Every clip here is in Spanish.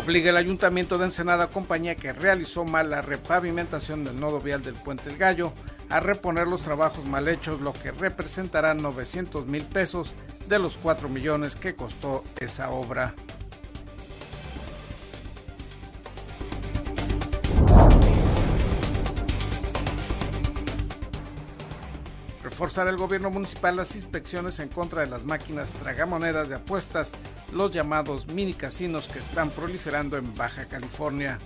obliga al ayuntamiento de Ensenada, compañía que realizó mal la repavimentación del nodo vial del Puente El Gallo, a reponer los trabajos mal hechos, lo que representará 900 mil pesos de los 4 millones que costó esa obra. Reforzará el gobierno municipal las inspecciones en contra de las máquinas tragamonedas de apuestas, los llamados mini casinos que están proliferando en Baja California.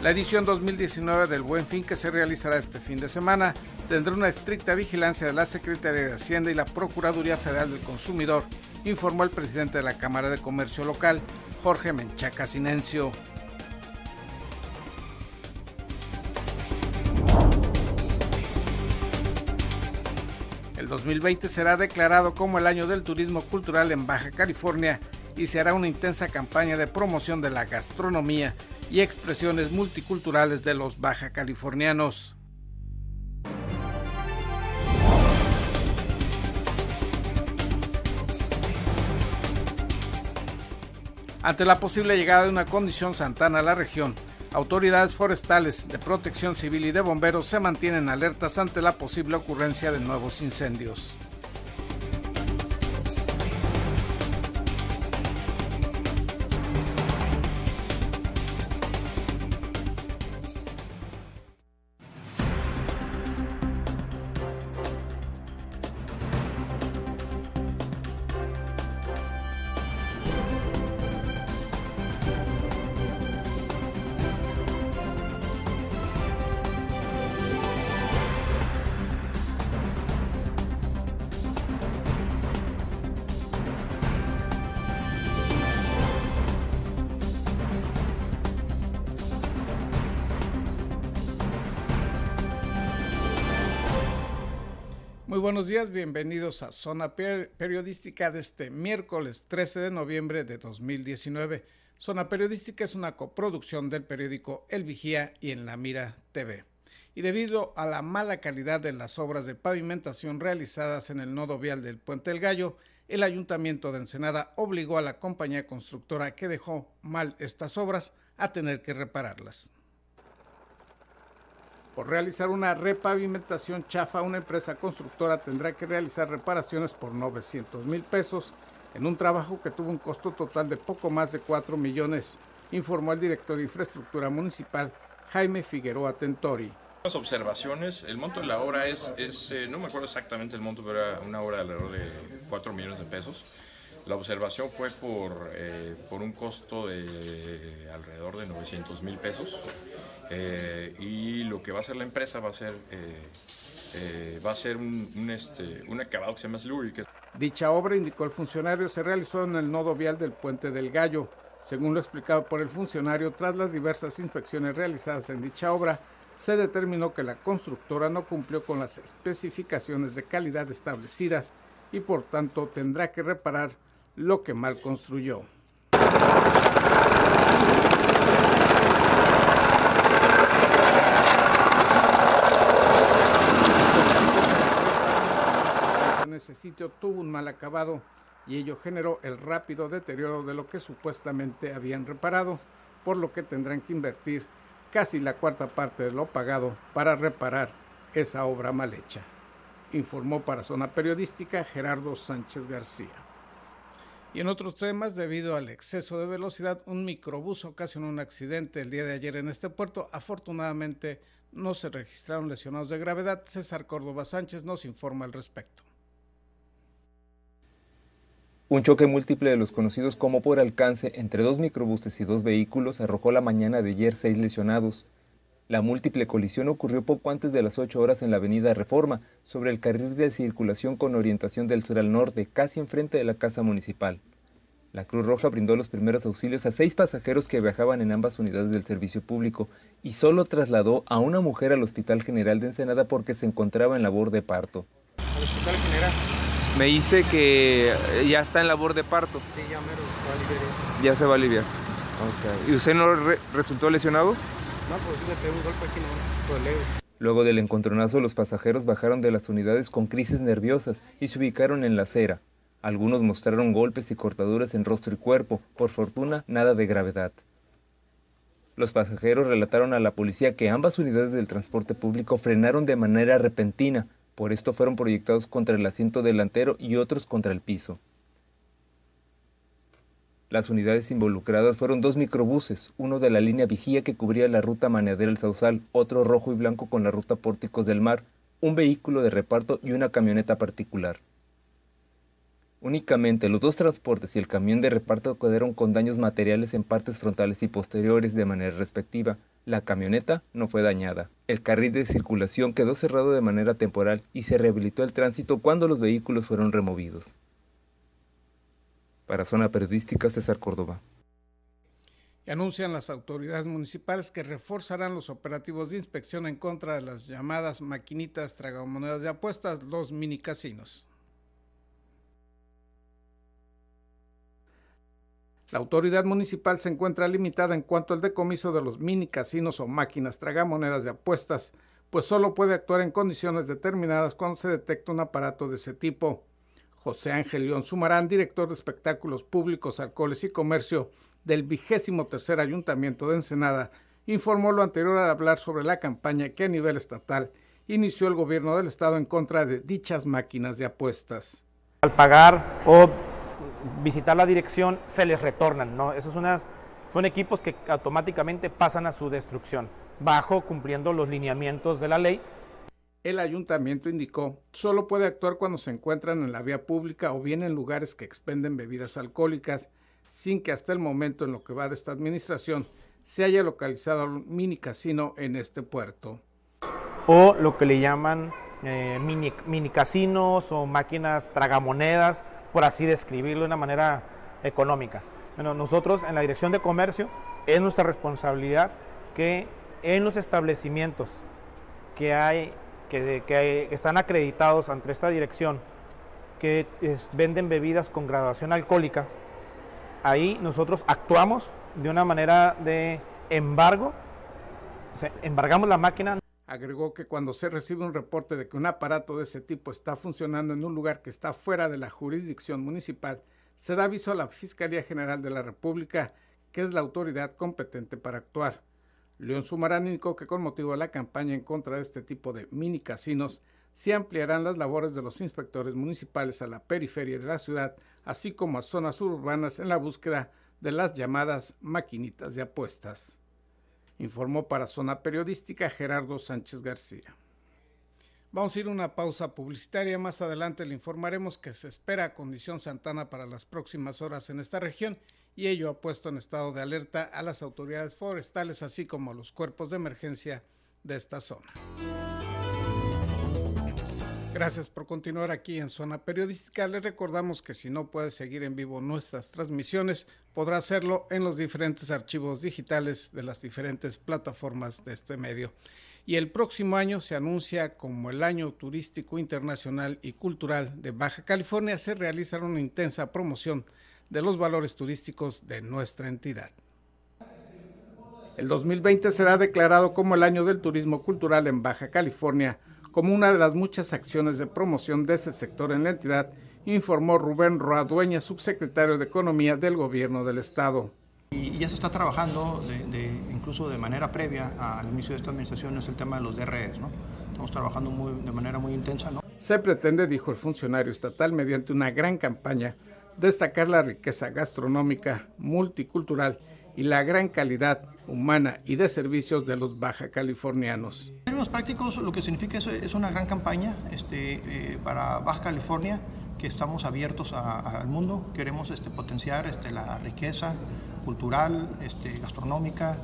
La edición 2019 del Buen Fin que se realizará este fin de semana tendrá una estricta vigilancia de la Secretaría de Hacienda y la Procuraduría Federal del Consumidor, informó el presidente de la Cámara de Comercio Local, Jorge Menchaca Sinencio. 2020 será declarado como el año del turismo cultural en Baja California y se hará una intensa campaña de promoción de la gastronomía y expresiones multiculturales de los baja californianos. Ante la posible llegada de una condición santana a la región, autoridades forestales, de protección civil y de bomberos se mantienen alertas ante la posible ocurrencia de nuevos incendios. Buenos días, bienvenidos a Zona Periodística de este miércoles 13 de noviembre de 2019. Zona Periodística es una coproducción del periódico El Vigía y en La Mira TV. Y debido a la mala calidad de las obras de pavimentación realizadas en el nodo vial del Puente El Gallo, el Ayuntamiento de Ensenada obligó a la compañía constructora que dejó mal estas obras a tener que repararlas. Por realizar una repavimentación chafa, una empresa constructora tendrá que realizar reparaciones por 900 mil pesos en un trabajo que tuvo un costo total de poco más de 4 millones, informó el director de infraestructura municipal Jaime Figueroa Tentori. Las observaciones, el monto de la obra es, eh, no me acuerdo exactamente el monto, pero era una obra de alrededor de 4 millones de pesos. La observación fue por, eh, por un costo de alrededor de 900 mil pesos. Eh, y lo que va a hacer la empresa va a ser, eh, eh, va a ser un, un, este, un acabado que se llama Slurry. Que... Dicha obra, indicó el funcionario, se realizó en el nodo vial del Puente del Gallo. Según lo explicado por el funcionario, tras las diversas inspecciones realizadas en dicha obra, se determinó que la constructora no cumplió con las especificaciones de calidad establecidas y por tanto tendrá que reparar lo que mal construyó. Ese sitio tuvo un mal acabado y ello generó el rápido deterioro de lo que supuestamente habían reparado, por lo que tendrán que invertir casi la cuarta parte de lo pagado para reparar esa obra mal hecha, informó para Zona Periodística Gerardo Sánchez García. Y en otros temas, debido al exceso de velocidad, un microbús ocasionó un accidente el día de ayer en este puerto. Afortunadamente no se registraron lesionados de gravedad. César Córdoba Sánchez nos informa al respecto. Un choque múltiple de los conocidos como por alcance entre dos microbuses y dos vehículos arrojó la mañana de ayer seis lesionados. La múltiple colisión ocurrió poco antes de las 8 horas en la avenida Reforma, sobre el carril de circulación con orientación del sur al norte, casi enfrente de la casa municipal. La Cruz Roja brindó los primeros auxilios a seis pasajeros que viajaban en ambas unidades del servicio público y solo trasladó a una mujer al Hospital General de Ensenada porque se encontraba en labor de parto. Me dice que ya está en labor de parto. Sí, ya mero, se va a aliviar. Ya se va a aliviar. Okay. ¿Y usted no re resultó lesionado? No, pues sí me pegó un golpe aquí, no, por leve. Luego del encontronazo, los pasajeros bajaron de las unidades con crisis nerviosas y se ubicaron en la acera. Algunos mostraron golpes y cortaduras en rostro y cuerpo, por fortuna nada de gravedad. Los pasajeros relataron a la policía que ambas unidades del transporte público frenaron de manera repentina, por esto fueron proyectados contra el asiento delantero y otros contra el piso. Las unidades involucradas fueron dos microbuses, uno de la línea Vigía que cubría la ruta Maneadera El Sausal, otro rojo y blanco con la ruta Pórticos del Mar, un vehículo de reparto y una camioneta particular. Únicamente los dos transportes y el camión de reparto quedaron con daños materiales en partes frontales y posteriores de manera respectiva. La camioneta no fue dañada. El carril de circulación quedó cerrado de manera temporal y se rehabilitó el tránsito cuando los vehículos fueron removidos. Para Zona Periodística, César Córdoba. Anuncian las autoridades municipales que reforzarán los operativos de inspección en contra de las llamadas maquinitas tragamonedas de apuestas, los mini La autoridad municipal se encuentra limitada en cuanto al decomiso de los mini casinos o máquinas tragamonedas de apuestas, pues solo puede actuar en condiciones determinadas cuando se detecta un aparato de ese tipo. José Ángel León Sumarán, director de espectáculos públicos, alcoholes y comercio del vigésimo tercer ayuntamiento de Ensenada, informó lo anterior al hablar sobre la campaña que a nivel estatal inició el gobierno del estado en contra de dichas máquinas de apuestas. Al pagar o visitar la dirección, se les retornan, ¿no? Esos unas, son equipos que automáticamente pasan a su destrucción, bajo cumpliendo los lineamientos de la ley. El ayuntamiento indicó, solo puede actuar cuando se encuentran en la vía pública o bien en lugares que expenden bebidas alcohólicas, sin que hasta el momento en lo que va de esta administración se haya localizado un mini casino en este puerto. O lo que le llaman eh, mini, mini casinos o máquinas tragamonedas, por así describirlo de una manera económica. Bueno, nosotros en la Dirección de Comercio es nuestra responsabilidad que en los establecimientos que hay que, están acreditados ante esta dirección que venden bebidas con graduación alcohólica, ahí nosotros actuamos de una manera de embargo, o sea, embargamos la máquina, Agregó que cuando se recibe un reporte de que un aparato de ese tipo está funcionando en un lugar que está fuera de la jurisdicción municipal, se da aviso a la Fiscalía General de la República, que es la autoridad competente para actuar. León Sumarán indicó que con motivo de la campaña en contra de este tipo de mini casinos, se ampliarán las labores de los inspectores municipales a la periferia de la ciudad, así como a zonas urbanas en la búsqueda de las llamadas maquinitas de apuestas informó para Zona Periodística Gerardo Sánchez García. Vamos a ir a una pausa publicitaria. Más adelante le informaremos que se espera condición Santana para las próximas horas en esta región y ello ha puesto en estado de alerta a las autoridades forestales así como a los cuerpos de emergencia de esta zona. Gracias por continuar aquí en Zona Periodística. Les recordamos que si no puede seguir en vivo nuestras transmisiones, podrá hacerlo en los diferentes archivos digitales de las diferentes plataformas de este medio. Y el próximo año se anuncia como el año turístico internacional y cultural de Baja California. Se realizará una intensa promoción de los valores turísticos de nuestra entidad. El 2020 será declarado como el año del turismo cultural en Baja California como una de las muchas acciones de promoción de ese sector en la entidad, informó Rubén Roa, dueña subsecretario de Economía del Gobierno del Estado. Y, ya se está trabajando, incluso de manera previa al inicio de esta administración, es el tema de los DREs. ¿no? Estamos trabajando de manera muy intensa. ¿no? Se pretende, dijo el funcionario estatal, mediante una gran campaña, destacar la riqueza gastronómica, multicultural y la gran calidad humana y de servicios de los baja californianos. En términos prácticos, lo que significa es, una gran campaña este, eh, para Baja California, que estamos abiertos al mundo, queremos este, potenciar este, la riqueza cultural, este, gastronómica,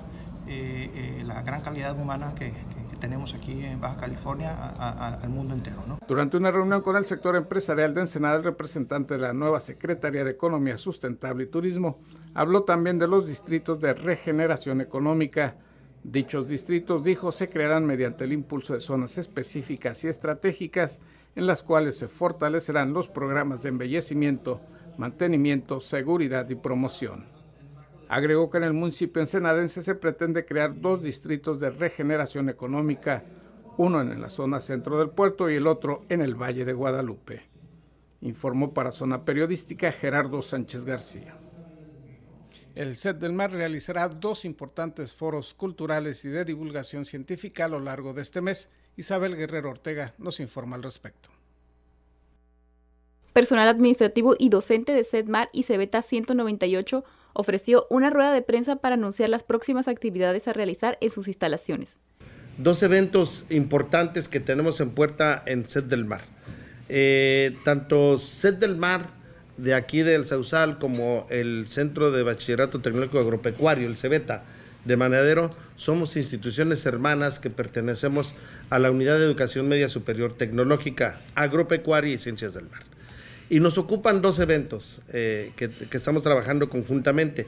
eh, eh, la gran calidad humana que, tenemos aquí en Baja California al mundo entero. Durante una reunión con el sector empresarial de Ensenada, el representante de la nueva Secretaría de Economía Sustentable y Turismo habló también de los distritos de regeneración económica. Dichos distritos, dijo, se crearán mediante el impulso de zonas específicas y estratégicas en las cuales se fortalecerán los programas de embellecimiento, mantenimiento, seguridad y promoción. Agregó que en el municipio ensenadense se pretende crear dos distritos de regeneración económica, uno en la zona centro del puerto y el otro en el Valle de Guadalupe. Informó para Zona Periodística Gerardo Sánchez García. El SET del Mar realizará dos importantes foros culturales y de divulgación científica a lo largo de este mes. Isabel Guerrero Ortega nos informa al respecto. Personal administrativo y docente de SEDMAR y Cebeta 198 ofreció una rueda de prensa para anunciar las próximas actividades a realizar en sus instalaciones. Dos eventos importantes que tenemos en puerta en Set del Mar. Eh, tanto Set del Mar de aquí del Sausal como el Centro de Bachillerato Tecnológico Agropecuario, el CEBETA de Manadero, somos instituciones hermanas que pertenecemos a la Unidad de Educación Media Superior Tecnológica, Agropecuaria y Ciencias del Mar. Y nos ocupan dos eventos eh, que, estamos trabajando conjuntamente.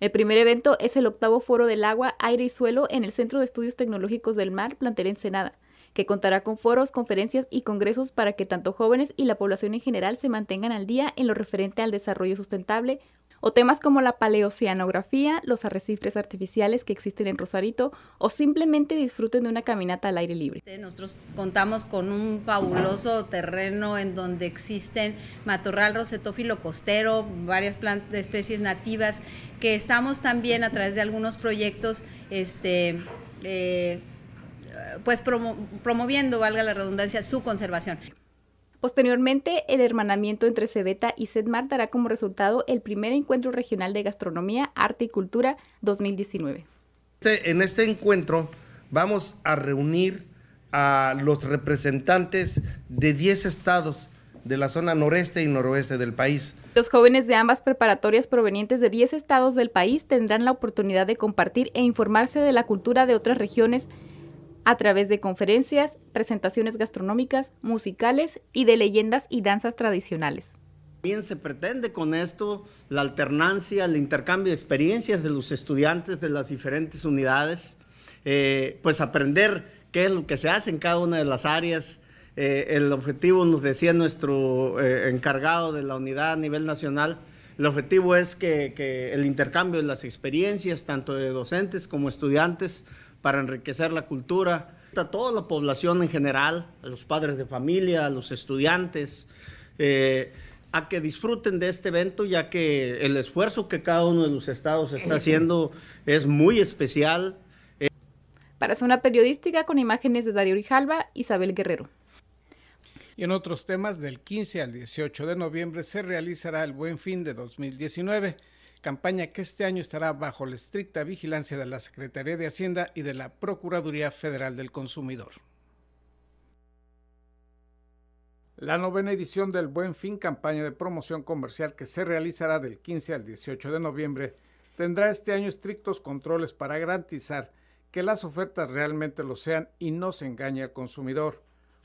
El primer evento es el octavo Foro del Agua, Aire y Suelo en el Centro de Estudios Tecnológicos del Mar, Plantel Ensenada, que contará con foros, conferencias y congresos para que tanto jóvenes y la población en general se mantengan al día en lo referente al desarrollo sustentable, o temas como la paleoceanografía, los arrecifes artificiales que existen en Rosarito, o simplemente disfruten de una caminata al aire libre. Nosotros contamos con un fabuloso terreno en donde existen matorral rosetófilo costero, varias plantas, especies nativas, que estamos también a través de algunos proyectos, este, eh, pues promoviendo, valga la redundancia, su conservación. Posteriormente, el hermanamiento entre Cebeta y Sedmar dará como resultado el primer encuentro regional de gastronomía, arte y cultura 2019. Este, en este encuentro vamos a reunir a los representantes de 10 estados de la zona noreste y noroeste del país. Los jóvenes de ambas preparatorias provenientes de 10 estados del país tendrán la oportunidad de compartir e informarse de la cultura de otras regiones a través de conferencias, presentaciones gastronómicas, musicales y de leyendas y danzas tradicionales. También se pretende con esto la alternancia, el intercambio de experiencias de los estudiantes de las diferentes unidades, eh, pues aprender qué es lo que se hace en cada una de las áreas. Eh, el objetivo, nos decía nuestro eh, encargado de la unidad a nivel nacional, el objetivo es que, que el intercambio de las experiencias, tanto de docentes como estudiantes, para enriquecer la cultura. A toda la población en general, a los padres de familia, a los estudiantes, eh, a que disfruten de este evento, ya que el esfuerzo que cada uno de los estados está haciendo es muy especial. Para Zona Periodística, con imágenes de Darío Rijalba, Isabel Guerrero. Y en otros temas, del 15 al 18 de noviembre se realizará el Buen Fin de 2019 campaña que este año estará bajo la estricta vigilancia de la Secretaría de Hacienda y de la Procuraduría Federal del Consumidor. La novena edición del Buen Fin, campaña de promoción comercial que se realizará del 15 al 18 de noviembre, tendrá este año estrictos controles para garantizar que las ofertas realmente lo sean y no se engañe al consumidor.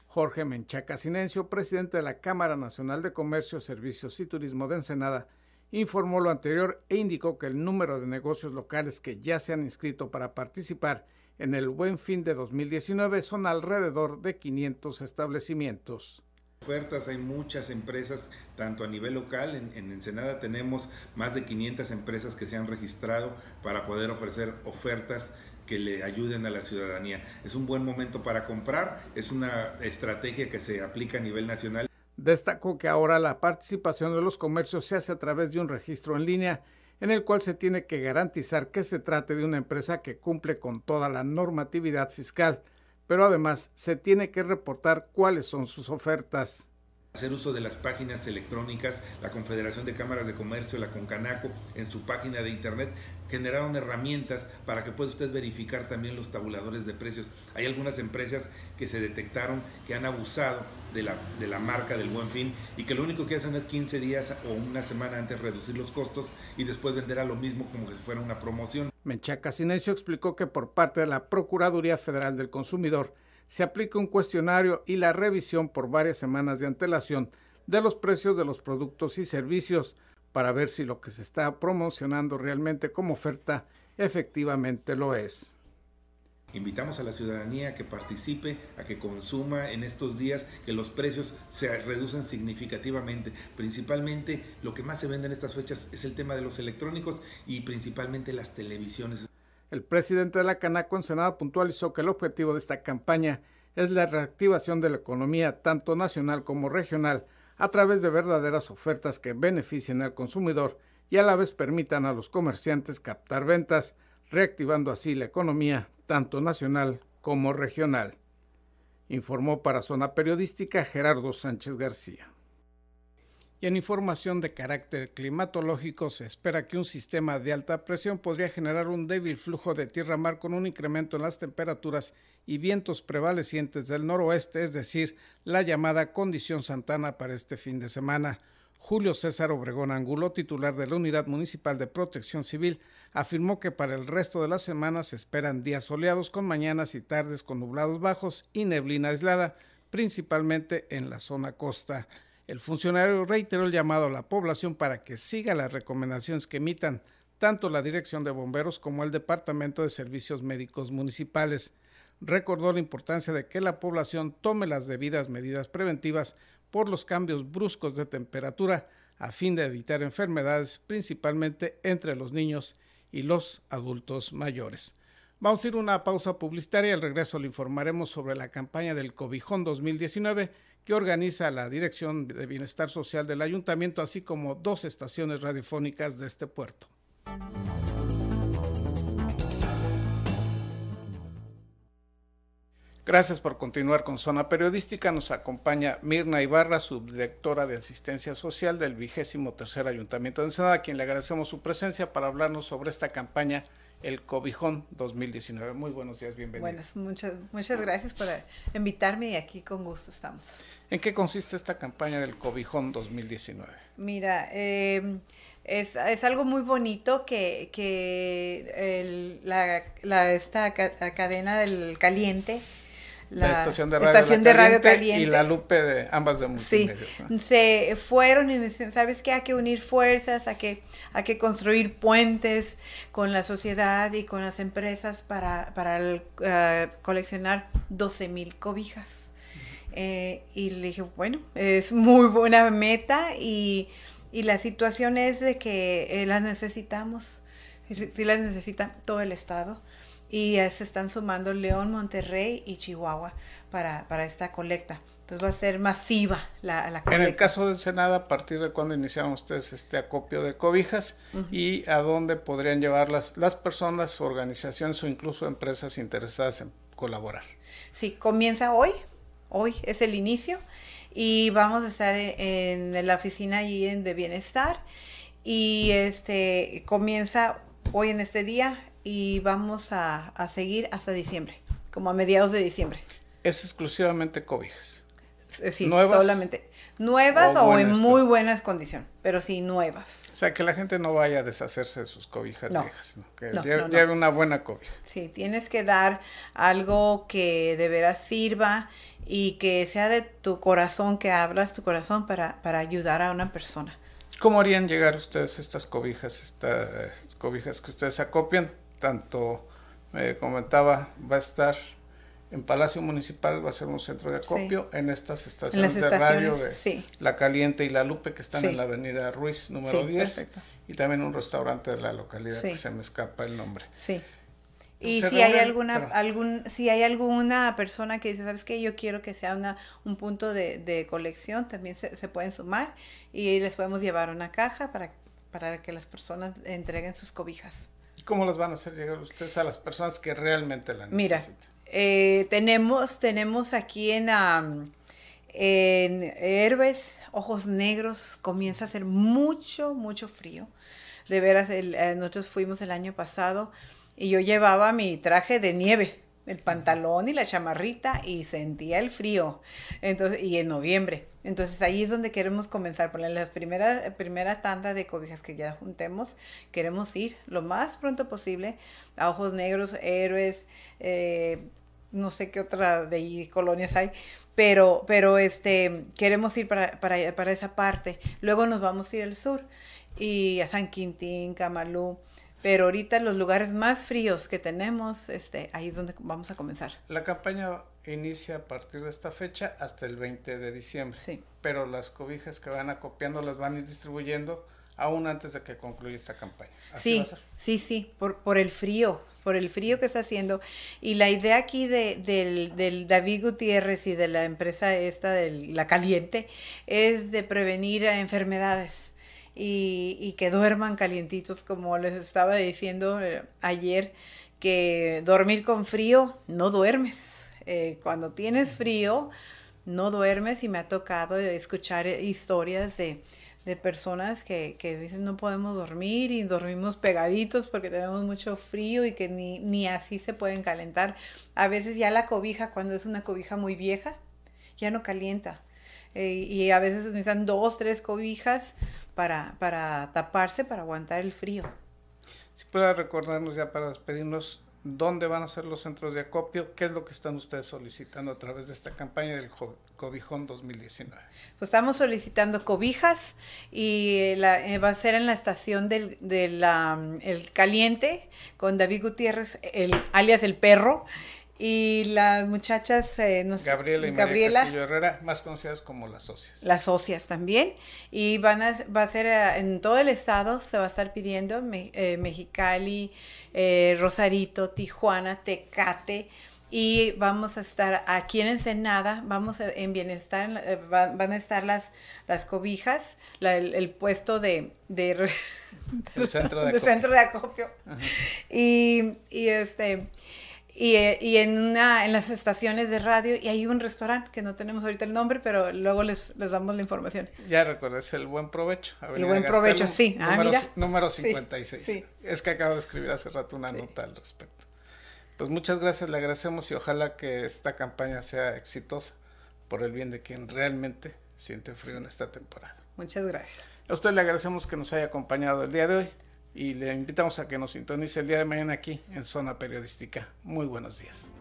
Jorge Menchaca Sinencio, presidente de la Cámara Nacional de Comercio, Servicios y Turismo de Ensenada, informó lo anterior e indicó que el número de negocios locales que ya se han inscrito para participar en el Buen Fin de 2019 son alrededor de 500 establecimientos ofertas, hay muchas empresas, tanto a nivel local, en, en, Ensenada tenemos más de 500 empresas que se han registrado para poder ofrecer ofertas que le ayuden a la ciudadanía. Es un buen momento para comprar, es una estrategia que se aplica a nivel nacional. Destacó que ahora la participación de los comercios se hace a través de un registro en línea en el cual se tiene que garantizar que se trate de una empresa que cumple con toda la normatividad fiscal, pero además se tiene que reportar cuáles son sus ofertas hacer uso de las páginas electrónicas, la Confederación de Cámaras de Comercio, la Concanaco, en su página de internet, generaron herramientas para que pueda usted verificar también los tabuladores de precios. Hay algunas empresas que se detectaron que han abusado de la, de la marca del buen fin y que lo único que hacen es 15 días o una semana antes reducir los costos y después vender a lo mismo como si fuera una promoción. Menchaca Silencio explicó que por parte de la Procuraduría Federal del Consumidor, se aplica un cuestionario y la revisión por varias semanas de antelación de los precios de los productos y servicios para ver si lo que se está promocionando realmente como oferta efectivamente lo es. Invitamos a la ciudadanía a que participe, a que consuma en estos días, que los precios se reducen significativamente. Principalmente lo que más se vende en estas fechas es el tema de los electrónicos y principalmente las televisiones. El presidente de la Canaco en Senado puntualizó que el objetivo de esta campaña es la reactivación de la economía tanto nacional como regional a través de verdaderas ofertas que beneficien al consumidor y a la vez permitan a los comerciantes captar ventas, reactivando así la economía tanto nacional como regional. Informó para Zona Periodística Gerardo Sánchez García. Y en información de carácter climatológico se espera que un sistema de alta presión podría generar un débil flujo de tierra-mar con un incremento en las temperaturas y vientos prevalecientes del noroeste, es decir, la llamada condición Santana para este fin de semana. Julio César Obregón Angulo, titular de la Unidad Municipal de Protección Civil, afirmó que para el resto de la semana se esperan días soleados con mañanas y tardes con nublados bajos y neblina aislada, principalmente en la zona costa. El funcionario reiteró el llamado a la población para que siga las recomendaciones que emitan tanto la Dirección de Bomberos como el Departamento de Servicios Médicos Municipales. Recordó la importancia de que la población tome las debidas medidas preventivas por los cambios bruscos de temperatura a fin de evitar enfermedades principalmente entre los niños y los adultos mayores. Vamos a ir a una pausa publicitaria al regreso le informaremos sobre la campaña del Cobijón 2019 que organiza la Dirección de Bienestar Social del Ayuntamiento, así como dos estaciones radiofónicas de este puerto. Gracias por continuar con Zona Periodística. Nos acompaña Mirna Ibarra, subdirectora de Asistencia Social del vigésimo tercer Ayuntamiento de Ensenada, a quien le agradecemos su presencia para hablarnos sobre esta campaña el Cobijón 2019. Muy buenos días, bienvenido. Buenas, muchas, muchas gracias por invitarme y aquí con gusto estamos. ¿En qué consiste esta campaña del Cobijón 2019? Mira, em, es, es, algo muy bonito que, que el, la, la, esta cadena del caliente la, estación de radio, caliente, y la Lupe de ambas de multimedia. Sí, se fueron y me decían, ¿sabes qué? Hay que unir fuerzas, hay que, hay que construir puentes con la sociedad y con las empresas para, para uh, coleccionar 12 mil cobijas. Eh, y le dije, bueno, es muy buena meta y, y la situación es de que eh, las necesitamos, sí las necesita todo el estado y se están sumando León, Monterrey y Chihuahua para, para esta colecta. Entonces va a ser masiva la, la colecta. En el caso del Senado, ¿a partir de cuándo iniciaron ustedes este acopio de cobijas y a dónde podrían llevar las, las personas, organizaciones o incluso empresas interesadas en colaborar? Sí, comienza hoy, hoy es el inicio y vamos a estar en, en la oficina allí en de bienestar y este comienza hoy en este día y vamos a, seguir hasta diciembre, como a mediados de diciembre. ¿Es exclusivamente cobijas? Eh, sí, ¿Nuevas? solamente. Nuevas o, en muy buenas condiciones, pero sí nuevas. O sea, que la gente no vaya a deshacerse de sus cobijas viejas, que lleve, una buena cobija. Sí, tienes que dar algo que de veras sirva y que sea de tu corazón, que abras tu corazón para, para ayudar a una persona. ¿Cómo harían llegar ustedes estas cobijas, estas cobijas que ustedes acopian? Tanto, me comentaba, va a estar en Palacio Municipal, va a ser un centro de acopio, en estas estaciones, de radio de La Caliente y La Lupe, que están en la avenida Ruiz, número 10, y también un restaurante de la localidad que se me escapa el nombre. Sí. Y si hay alguna algún si hay alguna persona que dice, ¿sabes qué? Yo quiero que sea una, un punto de, de colección, también se, se, pueden sumar y les podemos llevar una caja para, para que las personas entreguen sus cobijas. ¿Cómo las van a hacer llegar ustedes a las personas que realmente la necesitan? Mira, eh, tenemos, tenemos aquí en, en Herbes, Ojos Negros, comienza a hacer mucho, mucho frío. De veras, eh, nosotros fuimos el año pasado y yo llevaba mi traje de nieve el pantalón y la chamarrita y sentía el frío. Entonces, y en noviembre. Entonces ahí es donde queremos comenzar. Por las primeras primera tanda de cobijas que ya juntemos, queremos ir lo más pronto posible a Ojos Negros, Héroes, eh, no sé qué otra de colonias hay, pero, pero este, queremos ir para, para, para esa parte. Luego nos vamos a ir al sur y a San Quintín, Camalú Pero ahorita los lugares más fríos que tenemos, este, ahí es donde vamos a comenzar. La campaña inicia a partir de esta fecha hasta el 20 de diciembre. Sí. Pero las cobijas que van acopiando las van a ir distribuyendo aún antes de que concluya esta campaña. ¿Así sí, sí, sí, por, por el frío, por el frío que está haciendo. Y la idea aquí de, del, del, David Gutiérrez y de la empresa esta, de la caliente, es de prevenir enfermedades. Y, que duerman calientitos, como les estaba diciendo eh, ayer, que dormir con frío, no duermes. Eh, cuando tienes frío, no duermes y me ha tocado escuchar historias de de personas que, que dicen no podemos dormir y dormimos pegaditos porque tenemos mucho frío y que ni, ni así se pueden calentar. A veces ya la cobija, cuando es una cobija muy vieja, ya no calienta. Eh, y a veces necesitan dos, tres cobijas para, para taparse, para aguantar el frío. Si puede recordarnos ya para despedirnos dónde van a ser los centros de acopio, qué es lo que están ustedes solicitando a través de esta campaña del Cobijón 2019. Pues estamos solicitando cobijas y la, eh, va a ser en la estación del, el Caliente con David Gutiérrez, el, alias el perro, y las muchachas, eh, Gabriela y Gabriela, Castillo Herrera, más conocidas como las socias. Las socias también. Y van a, va a ser eh, en todo el estado, se va a estar pidiendo eh, Mexicali, Rosarito, Tijuana, Tecate. Y vamos a estar aquí en Ensenada, vamos en bienestar, van, a estar las, las cobijas, el, puesto de, de, centro de, acopio. Centro de acopio. Y, y este y, y, en, una, en las estaciones de radio y hay un restaurante que no tenemos ahorita el nombre, pero luego les, les damos la información. Ya recuerdas el buen provecho. el buen provecho, sí. Ah, número, mira. número 56. Es que acabo de escribir hace rato una nota al respecto. Pues muchas gracias, le agradecemos y ojalá que esta campaña sea exitosa por el bien de quien realmente siente frío en esta temporada. Muchas gracias. A usted le agradecemos que nos haya acompañado el día de hoy y le invitamos a que nos sintonice el día de mañana aquí en Zona Periodística. Muy buenos días.